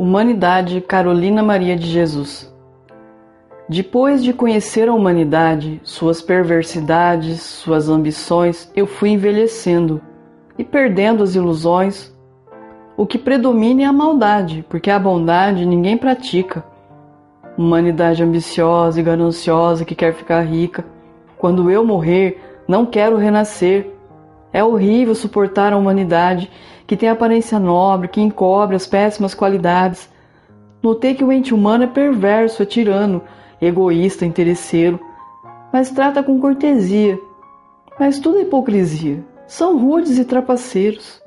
Humanidade Carolina Maria de Jesus Depois de conhecer a humanidade, suas perversidades, suas ambições, eu fui envelhecendo e perdendo as ilusões. O que predomina é a maldade, porque a bondade ninguém pratica. Humanidade ambiciosa e gananciosa que quer ficar rica. Quando eu morrer, não quero renascer. É horrível suportar a humanidade que tem aparência nobre, que encobre as péssimas qualidades. Notei que o ente humano é perverso, é tirano, egoísta, interesseiro, mas trata com cortesia. Mas tudo é hipocrisia. São rudes e trapaceiros.